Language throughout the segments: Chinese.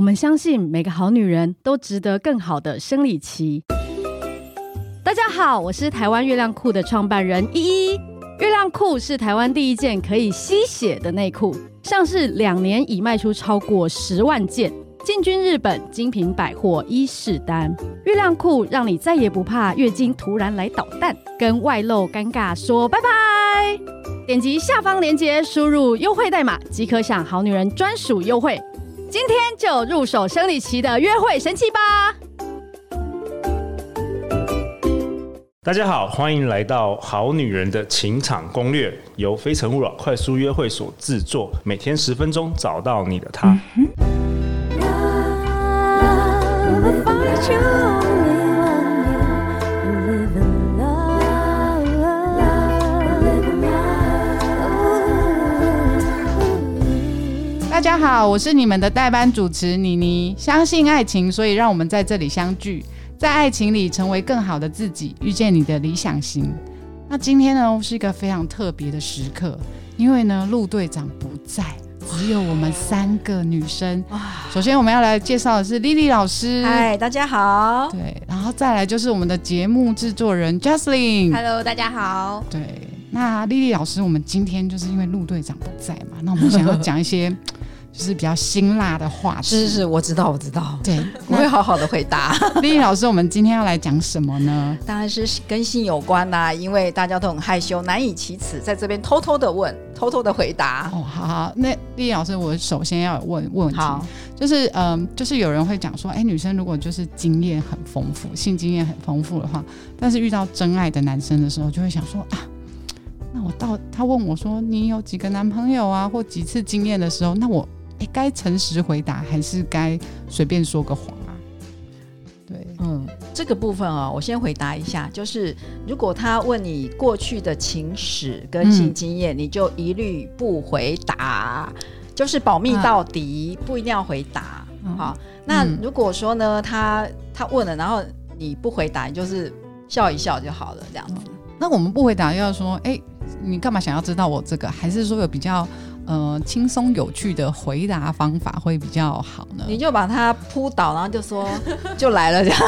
我们相信每个好女人都值得更好的生理期。大家好，我是台湾月亮裤的创办人依依。月亮裤是台湾第一件可以吸血的内裤，上市两年已卖出超过十万件，进军日本精品百货伊势丹。月亮裤让你再也不怕月经突然来捣蛋，跟外露尴尬说拜拜。点击下方链接，输入优惠代码即可享好女人专属优惠。今天就入手生理期的约会神器吧！大家好，欢迎来到《好女人的情场攻略》，由非诚勿扰快速约会所制作，每天十分钟，找到你的他。大家好，我是你们的代班主持妮妮。相信爱情，所以让我们在这里相聚，在爱情里成为更好的自己，遇见你的理想型。那今天呢，是一个非常特别的时刻，因为呢，陆队长不在，只有我们三个女生。首先我们要来介绍的是莉莉老师，嗨，大家好。对，然后再来就是我们的节目制作人 Jocelyn，Hello，大家好。对，那莉莉老师，我们今天就是因为陆队长不在嘛，那我们想要讲一些。就是比较辛辣的话，是是是，我知道我知道，对，我会好好的回答。丽 丽老师，我们今天要来讲什么呢？当然是跟性有关啦、啊，因为大家都很害羞，难以启齿，在这边偷偷的问，偷偷的回答。哦，好好，那丽丽老师，我首先要问问题，好就是嗯，就是有人会讲说，哎、欸，女生如果就是经验很丰富，性经验很丰富的话，但是遇到真爱的男生的时候，就会想说啊，那我到他问我说，你有几个男朋友啊，或几次经验的时候，那我。哎，该诚实回答还是该随便说个谎啊？对，嗯，这个部分啊、哦，我先回答一下，就是如果他问你过去的情史跟性经验，嗯、你就一律不回答，就是保密到底，啊、不一定要回答。嗯、好，那如果说呢，他他问了，然后你不回答，你就是笑一笑就好了，这样子。嗯、那我们不回答，要说，哎，你干嘛想要知道我这个？还是说有比较？呃，轻松有趣的回答方法会比较好呢。你就把它扑倒，然后就说 就来了这样，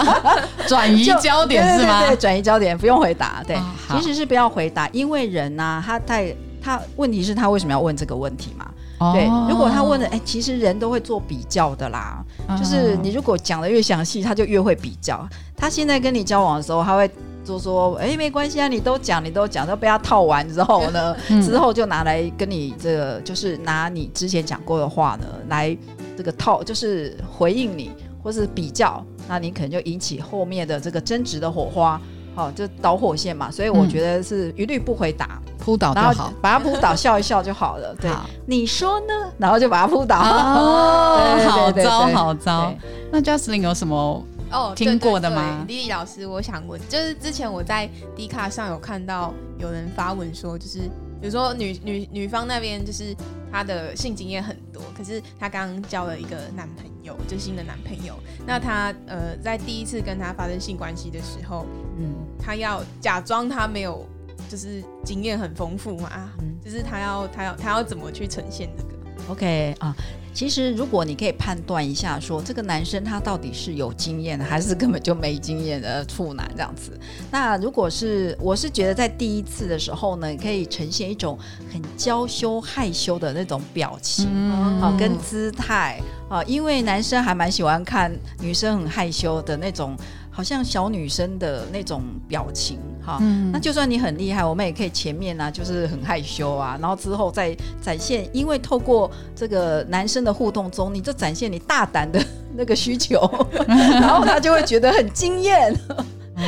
转移焦点是吗？对，转移焦点，不用回答。对，哦、其实是不要回答，因为人呐、啊，他太他问题是他为什么要问这个问题嘛？哦、对，如果他问的，哎，其实人都会做比较的啦。哦、就是你如果讲的越详细，他就越会比较。他现在跟你交往的时候，他会。就说哎，没关系啊，你都讲，你都讲，都被他套完之后呢，嗯、之后就拿来跟你这个，就是拿你之前讲过的话呢，来这个套，就是回应你，或是比较，那你可能就引起后面的这个争执的火花，好，就导火线嘛。所以我觉得是一律不回答，扑倒就好，把他扑倒，笑一笑就好了。对，你说呢？然后就把他扑倒。哦，好糟，好糟。那 Justin 有什么？哦，听过的吗？莉莉老师，我想问，就是之前我在 D 卡上有看到有人发文说，就是比如说女女女方那边就是她的性经验很多，可是她刚刚交了一个男朋友，就新的男朋友，那她呃在第一次跟他发生性关系的时候，嗯，她要假装她没有就是经验很丰富嘛，嗯，就是他要他要他要怎么去呈现这个？OK 啊。其实，如果你可以判断一下说，说这个男生他到底是有经验的，还是根本就没经验的处男这样子。那如果是，我是觉得在第一次的时候呢，可以呈现一种很娇羞害羞的那种表情，啊、嗯，跟姿态啊，因为男生还蛮喜欢看女生很害羞的那种。好像小女生的那种表情，哈，嗯、那就算你很厉害，我们也可以前面呢、啊，就是很害羞啊，然后之后再展现，因为透过这个男生的互动中，你就展现你大胆的那个需求，然后他就会觉得很惊艳，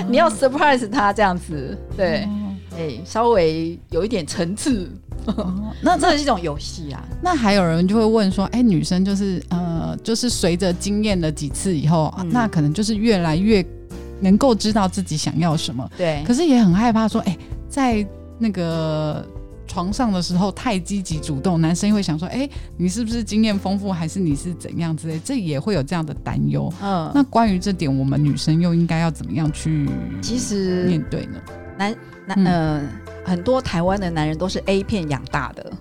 你要 surprise 他这样子，对，哎、欸，稍微有一点层次。那这是一种游戏啊。那还有人就会问说，哎、欸，女生就是呃，就是随着经验了几次以后，嗯、那可能就是越来越。能够知道自己想要什么，对，可是也很害怕说，哎，在那个床上的时候太积极主动，男生会想说，哎，你是不是经验丰富，还是你是怎样之类，这也会有这样的担忧。嗯，那关于这点，我们女生又应该要怎么样去其实面对呢？男男呃，很多台湾的男人都是 A 片养大的。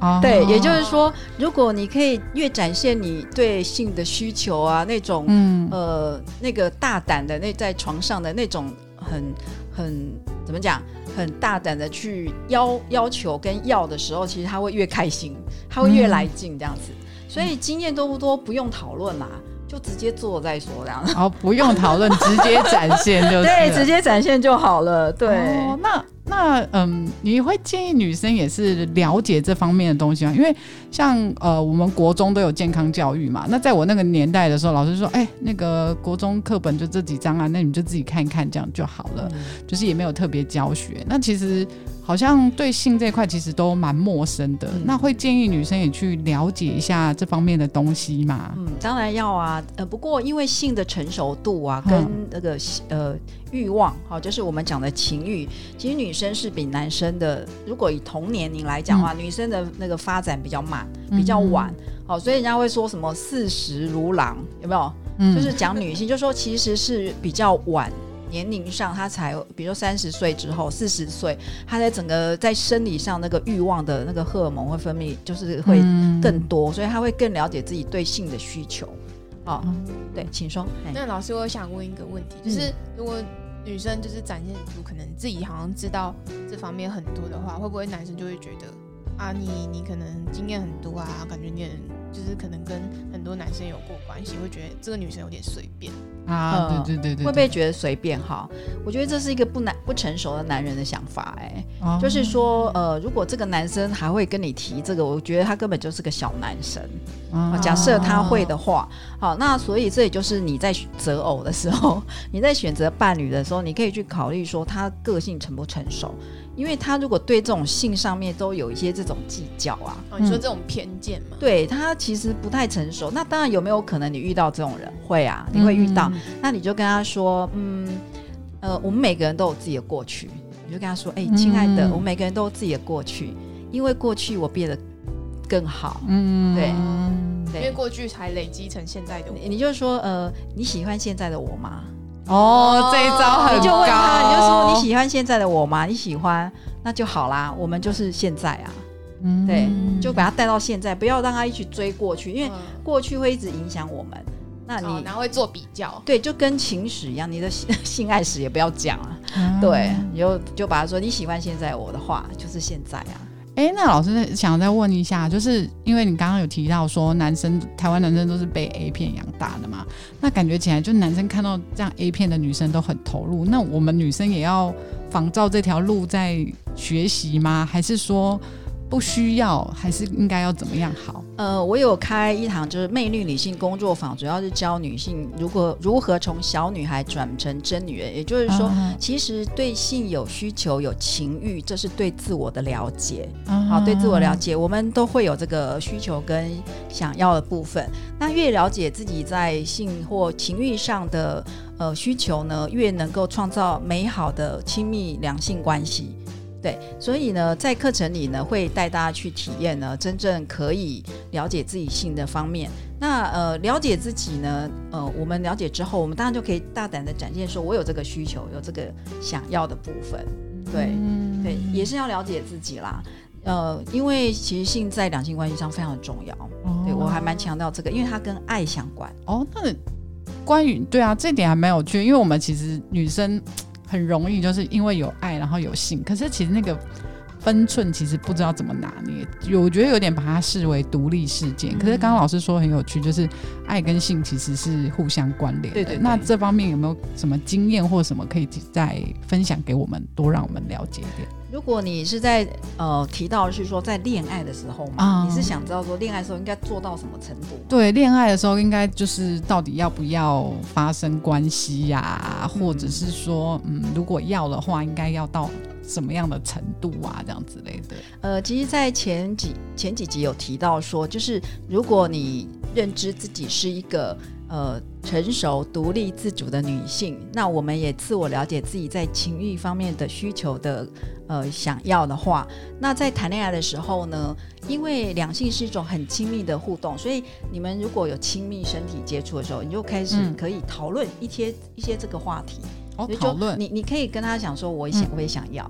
哦，对，也就是说，如果你可以越展现你对性的需求啊，那种，嗯呃，那个大胆的那在床上的那种很很怎么讲，很大胆的去要要求跟要的时候，其实他会越开心，他会越来劲这样子。嗯、所以经验多不多不用讨论啦。就直接做再说这样，哦，不用讨论，直接展现就是。对，直接展现就好了。对，哦、那那嗯，你会建议女生也是了解这方面的东西吗？因为像呃，我们国中都有健康教育嘛。那在我那个年代的时候，老师说，哎、欸，那个国中课本就这几章啊，那你就自己看一看，这样就好了，嗯、就是也没有特别教学。那其实。好像对性这一块其实都蛮陌生的，嗯、那会建议女生也去了解一下这方面的东西嘛？嗯，当然要啊。呃，不过因为性的成熟度啊，跟那个呃欲望，好，就是我们讲的情欲，其实女生是比男生的，如果以同年龄来讲的话，嗯、女生的那个发展比较慢，比较晚。好、嗯，所以人家会说什么四十如狼，有没有？嗯、就是讲女性，就说其实是比较晚。年龄上，他才比如说三十岁之后，四十岁，他在整个在生理上那个欲望的那个荷尔蒙会分泌，就是会更多，嗯、所以他会更了解自己对性的需求。哦，嗯、对，请说。那老师，我想问一个问题，就是如果女生就是展现出可能自己好像知道这方面很多的话，会不会男生就会觉得啊，你你可能经验很多啊，感觉你很。就是可能跟很多男生有过关系，会觉得这个女生有点随便啊，对对对对，会不会觉得随便哈？我觉得这是一个不男不成熟的男人的想法，哎，哦、就是说，呃，如果这个男生还会跟你提这个，我觉得他根本就是个小男生。哦、假设他会的话，好，那所以这也就是你在择偶的时候，你在选择伴侣的时候，你可以去考虑说他个性成不成熟。因为他如果对这种性上面都有一些这种计较啊，哦、你说这种偏见嘛？对，他其实不太成熟。那当然有没有可能你遇到这种人？会啊，你会遇到。嗯、那你就跟他说，嗯，呃，我们每个人都有自己的过去。你就跟他说，哎、欸，亲爱的，嗯、我们每个人都有自己的过去，因为过去我变得更好。嗯，对，因为过去才累积成现在的我。你就说，呃，你喜欢现在的我吗？哦，这一招很高。你就问他，你就说你喜欢现在的我吗？你喜欢，那就好啦。我们就是现在啊，嗯，对，就把他带到现在，不要让他一起追过去，因为过去会一直影响我们。那你然后会做比较，对，就跟情史一样，你的性爱史也不要讲啊。对，你就就把他说你喜欢现在我的话，就是现在啊。哎，那老师想再问一下，就是因为你刚刚有提到说，男生台湾男生都是被 A 片养大的嘛，那感觉起来就男生看到这样 A 片的女生都很投入，那我们女生也要仿照这条路在学习吗？还是说？不需要，还是应该要怎么样好？呃，我有开一堂就是魅力女性工作坊，主要是教女性如果如何从小女孩转成真女人。也就是说，啊、其实对性有需求、有情欲，这是对自我的了解。啊、好，对自我了解，我们都会有这个需求跟想要的部分。那越了解自己在性或情欲上的呃需求呢，越能够创造美好的亲密两性关系。对，所以呢，在课程里呢，会带大家去体验呢，真正可以了解自己性的方面。那呃，了解自己呢，呃，我们了解之后，我们当然就可以大胆的展现，说我有这个需求，有这个想要的部分。对，嗯、对，也是要了解自己啦。呃，因为其实性在两性关系上非常的重要。哦、对，我还蛮强调这个，因为它跟爱相关。哦，那关于对啊，这点还蛮有趣，因为我们其实女生。很容易就是因为有爱，然后有信，可是其实那个分寸其实不知道怎么拿捏，有我觉得有点把它视为独立事件。可是刚刚老师说很有趣，就是爱跟性其实是互相关联的。对对对。那这方面有没有什么经验或什么可以再分享给我们，多让我们了解一点？如果你是在呃提到是说在恋爱的时候嘛，嗯、你是想知道说恋爱的时候应该做到什么程度？对，恋爱的时候应该就是到底要不要发生关系呀、啊，或者是说，嗯，如果要的话，应该要到什么样的程度啊，这样之类的。呃，其实，在前几前几集有提到说，就是如果你认知自己是一个。呃，成熟、独立、自主的女性，那我们也自我了解自己在情欲方面的需求的，呃，想要的话，那在谈恋爱的时候呢，因为两性是一种很亲密的互动，所以你们如果有亲密身体接触的时候，你就开始可以讨论一些、嗯、一些这个话题。哦，讨论，你你可以跟他讲说，我也想，嗯、我也想要。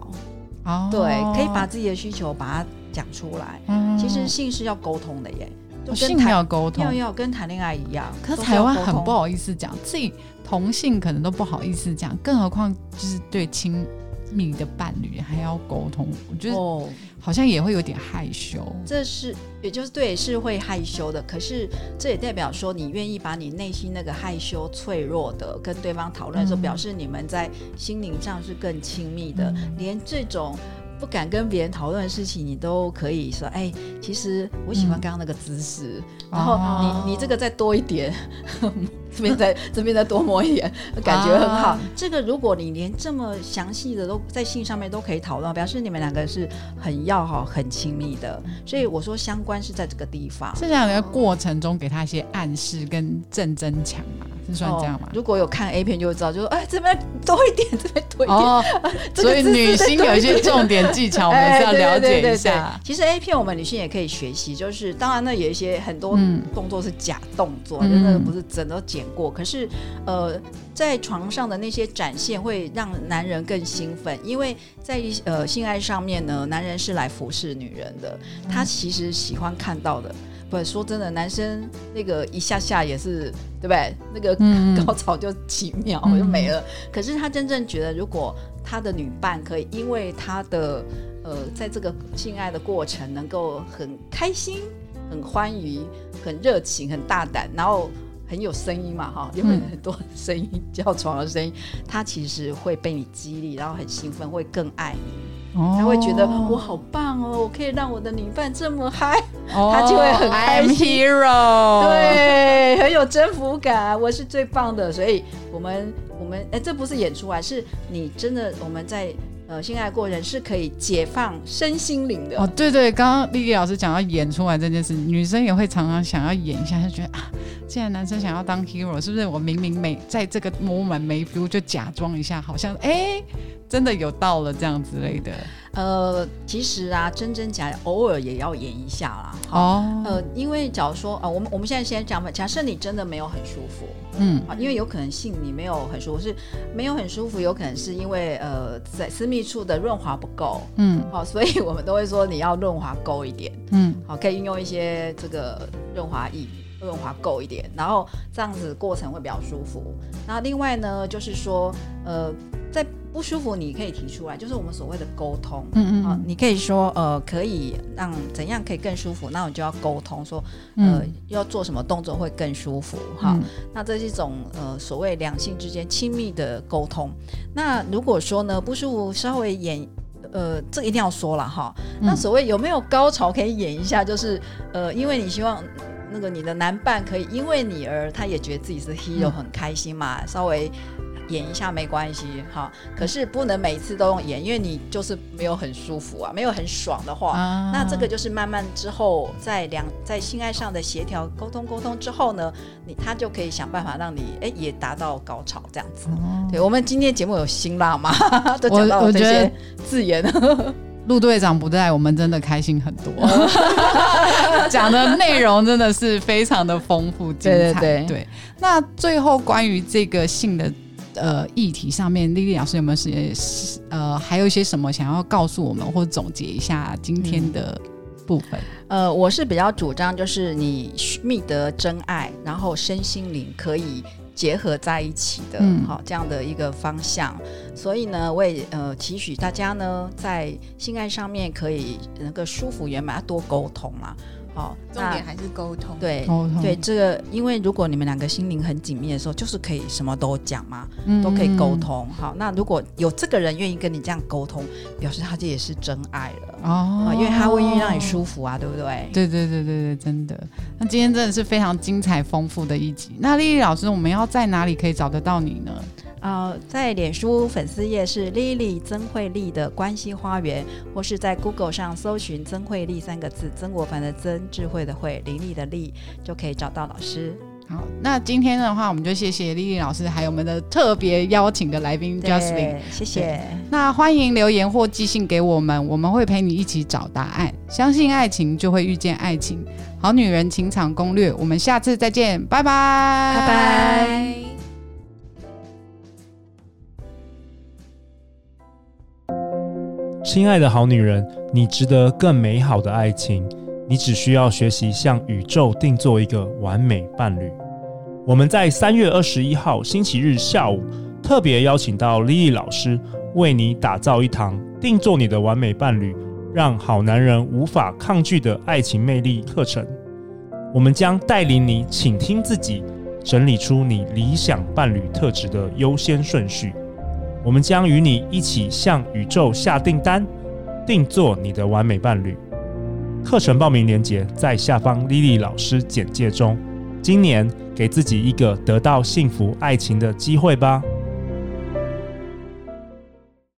哦，对，可以把自己的需求把它讲出来。嗯其实性是要沟通的耶，就跟谈要沟通要，要跟谈恋爱一样。可是台湾很不好意思讲，自己同性可能都不好意思讲，更何况就是对亲密的伴侣还要沟通，我觉得哦，好像也会有点害羞。这是也就是对，是会害羞的。可是这也代表说，你愿意把你内心那个害羞、脆弱的跟对方讨论的时候，嗯表示你们在心灵上是更亲密的，嗯连这种。不敢跟别人讨论的事情，你都可以说，哎，其实我喜欢刚刚那个姿势，嗯然后你、哦你这个再多一点，这边再 这边再多摸一点，感觉很好。啊这个如果你连这么详细的都在信上面都可以讨论，表示你们两个是很要好、很亲密的。所以我说相关是在这个地方。是这样的过程中给他一些暗示跟正增强嘛，是算这样吗哦？如果有看 A 片就会知道，就说哎这边多一点，这边多一点。哦，所以女性有一些重点技巧，我们是要了解一下。其实 A 片我们女性也可以学习，就是当然呢有一些很多嗯动作是假动作，嗯就那个不是真的都剪过。可是呃，在床上的那些展现会让男人更兴奋，因为在呃性爱上面呢，男人是来服侍女人的，他其实喜欢看到的。不，说真的，男生那个一下下也是，对不对？那个嗯 高潮就几秒嗯就没了。可是他真正觉得，如果他的女伴可以因为他的呃，在这个性爱的过程能够很开心、很欢愉、很热情、很大胆，然后很有声音嘛，哈，有很多声音，叫床的声音，他其实会被你激励，然后很兴奋，会更爱。你。哦。他会觉得我好棒哦，我可以让我的女伴这么嗨，哦他就会很开 I'm 心 hero，，对，很有征服感，我是最棒的。所以我们我们哎，这不是演出啊，是你真的我们在呃性爱过人是可以解放身心灵的。哦，对对，刚刚莉莉老师讲到演出来这件事，女生也会常常想要演一下，就觉得啊，既然男生想要当 hero，是不是我明明没在这个 moment 没 feel 就假装一下，好像哎真的有到了这样之类的。呃，其实啊，真真假假偶尔也要演一下啦。哦，呃，因为假如说啊、呃，我们我们现在先讲吧。假设你真的没有很舒服嗯啊，因为有可能性你没有很舒服，是没有很舒服，有可能是因为呃在私密处的润滑不够。嗯好、所以我们都会说你要润滑够一点。嗯好，可以运用一些这个润滑液，润滑够一点，然后这样子过程会比较舒服。那另外呢，就是说，呃，在不舒服你可以提出来，就是我们所谓的沟通。啊、嗯嗯你可以说，呃，可以让怎样可以更舒服，那我就要沟通说，呃，嗯要做什么动作会更舒服，哈、嗯那这是一种呃所谓两性之间亲密的沟通。那如果说呢不舒服，稍微演，呃，这个一定要说了哈。那所谓有没有高潮可以演一下，就是呃，因为你希望那个你的男伴可以因为你而他也觉得自己是 hero 嗯很开心嘛，稍微。演一下没关系，哈，可是不能每次都用演，因为你就是没有很舒服啊，没有很爽的话，啊那这个就是慢慢之后在两在性爱上的协调沟通沟通之后呢，你他就可以想办法让你哎也达到高潮这样子。哦对我们今天节目有辛辣吗？都讲到我我觉得这些字眼。陆队长不在，我们真的开心很多。讲的内容真的是非常的丰富精彩。对对对那最后关于这个性的呃议题上面，丽丽老师有没有些呃还有一些什么想要告诉我们，或者总结一下今天的部分？呃，我是比较主张就是你觅得真爱，然后身心灵可以结合在一起的，嗯好、这样的一个方向。所以呢，我也呃期许大家呢在性爱上面可以能够舒服圆满，要多沟通嘛。好、那重点还是沟通。对。沟通对这个，因为如果你们两个心灵很紧密的时候，就是可以什么都讲嘛，嗯都可以沟通。好，那如果有这个人愿意跟你这样沟通，表示他这也是真爱了哦啊，因为他会愿意让你舒服啊，对不对？对对对对对，真的。那今天真的是非常精彩丰富的一集。那丽丽老师，我们要在哪里可以找得到你呢？呃，在脸书粉丝页是 Lily 曾慧丽的关系花园，或是在 Google 上搜寻曾慧丽三个字，曾国藩的曾，智慧的慧，伶俐的俐，就可以找到老师。好，那今天的话，我们就谢谢丽丽老师，还有我们的特别邀请的来宾 Justin。对，谢谢。那欢迎留言或寄信给我们，我们会陪你一起找答案。相信爱情，就会遇见爱情。好女人情场攻略，我们下次再见，拜拜，拜拜。拜。亲爱的好女人，你值得更美好的爱情。你只需要学习向宇宙定做一个完美伴侣。我们在三月二十一号星期日下午特别邀请到 Lily 老师，为你打造一堂定做你的完美伴侣，让好男人无法抗拒的爱情魅力课程。我们将带领你倾听自己，整理出你理想伴侣特质的优先顺序。我们将与你一起向宇宙下订单，定做你的完美伴侣。课程报名链接在下方莉莉老师简介中。今年给自己一个得到幸福爱情的机会吧。